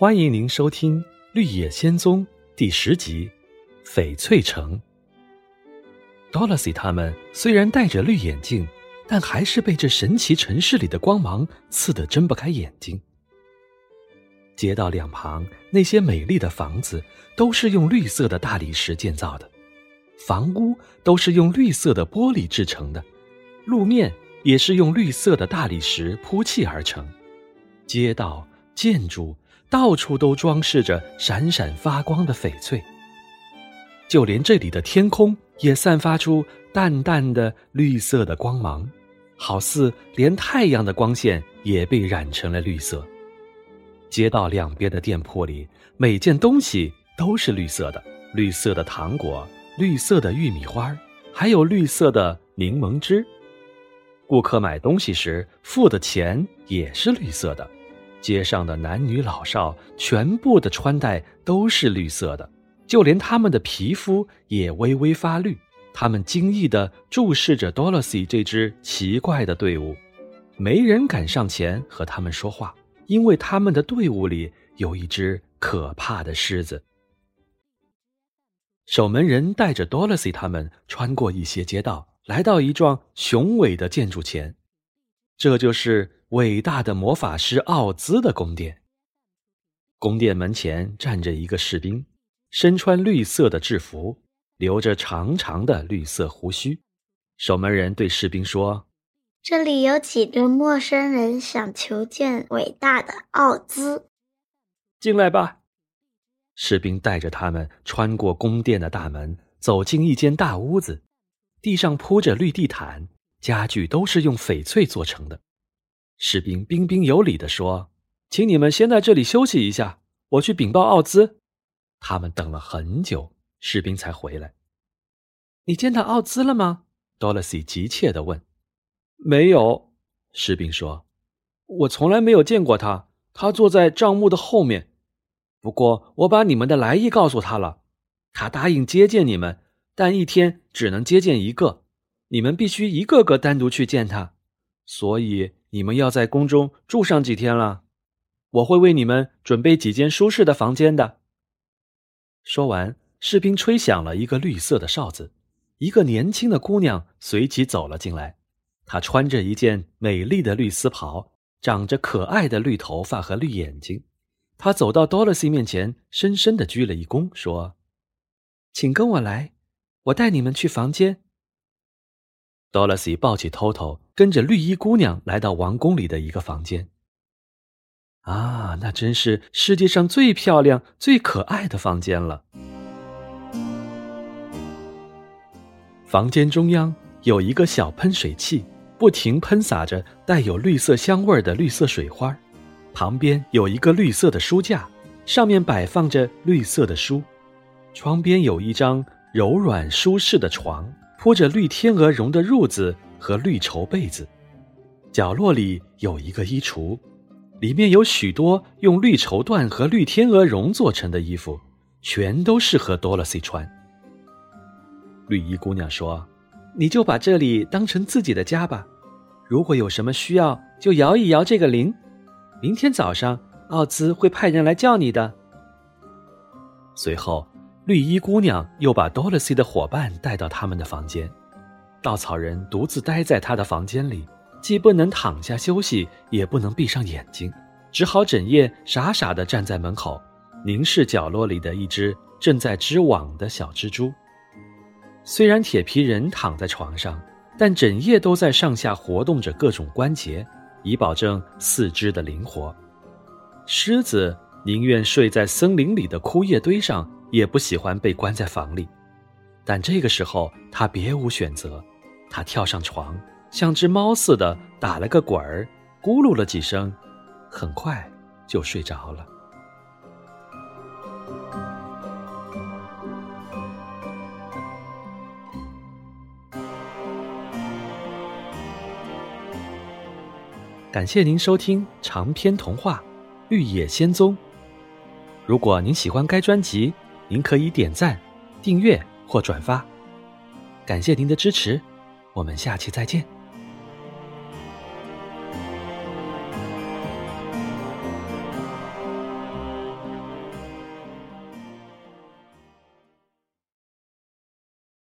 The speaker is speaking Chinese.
欢迎您收听《绿野仙踪》第十集《翡翠城》。Dorothy 他们虽然戴着绿眼镜，但还是被这神奇城市里的光芒刺得睁不开眼睛。街道两旁那些美丽的房子都是用绿色的大理石建造的，房屋都是用绿色的玻璃制成的，路面也是用绿色的大理石铺砌而成，街道建筑。到处都装饰着闪闪发光的翡翠，就连这里的天空也散发出淡淡的绿色的光芒，好似连太阳的光线也被染成了绿色。街道两边的店铺里，每件东西都是绿色的：绿色的糖果、绿色的玉米花，还有绿色的柠檬汁。顾客买东西时付的钱也是绿色的。街上的男女老少全部的穿戴都是绿色的，就连他们的皮肤也微微发绿。他们惊异地注视着 Dorothy 这支奇怪的队伍，没人敢上前和他们说话，因为他们的队伍里有一只可怕的狮子。守门人带着 Dorothy 他们穿过一些街道，来到一幢雄伟的建筑前，这就是。伟大的魔法师奥兹的宫殿。宫殿门前站着一个士兵，身穿绿色的制服，留着长长的绿色胡须。守门人对士兵说：“这里有几个陌生人想求见伟大的奥兹，进来吧。”士兵带着他们穿过宫殿的大门，走进一间大屋子，地上铺着绿地毯，家具都是用翡翠做成的。士兵彬彬有礼地说：“请你们先在这里休息一下，我去禀报奥兹。”他们等了很久，士兵才回来。“你见到奥兹了吗？”多萝西急切地问。“没有。”士兵说，“我从来没有见过他。他坐在帐幕的后面。不过我把你们的来意告诉他了，他答应接见你们，但一天只能接见一个，你们必须一个个单独去见他。所以。”你们要在宫中住上几天了，我会为你们准备几间舒适的房间的。说完，士兵吹响了一个绿色的哨子，一个年轻的姑娘随即走了进来。她穿着一件美丽的绿丝袍，长着可爱的绿头发和绿眼睛。她走到 Dorothy 面前，深深的鞠了一躬，说：“请跟我来，我带你们去房间。” Dorothy 抱起 Toto，跟着绿衣姑娘来到王宫里的一个房间。啊，那真是世界上最漂亮、最可爱的房间了。房间中央有一个小喷水器，不停喷洒着带有绿色香味的绿色水花。旁边有一个绿色的书架，上面摆放着绿色的书。窗边有一张柔软舒适的床。铺着绿天鹅绒的褥子和绿绸被子，角落里有一个衣橱，里面有许多用绿绸缎和绿天鹅绒做成的衣服，全都适合多萝西穿。绿衣姑娘说：“你就把这里当成自己的家吧，如果有什么需要，就摇一摇这个铃，明天早上奥兹会派人来叫你的。”随后。绿衣姑娘又把 Dorothy 的伙伴带到他们的房间，稻草人独自待在他的房间里，既不能躺下休息，也不能闭上眼睛，只好整夜傻傻地站在门口，凝视角落里的一只正在织网的小蜘蛛。虽然铁皮人躺在床上，但整夜都在上下活动着各种关节，以保证四肢的灵活。狮子宁愿睡在森林里的枯叶堆上。也不喜欢被关在房里，但这个时候他别无选择，他跳上床，像只猫似的打了个滚儿，咕噜了几声，很快就睡着了。感谢您收听长篇童话《绿野仙踪》。如果您喜欢该专辑，您可以点赞、订阅或转发，感谢您的支持，我们下期再见。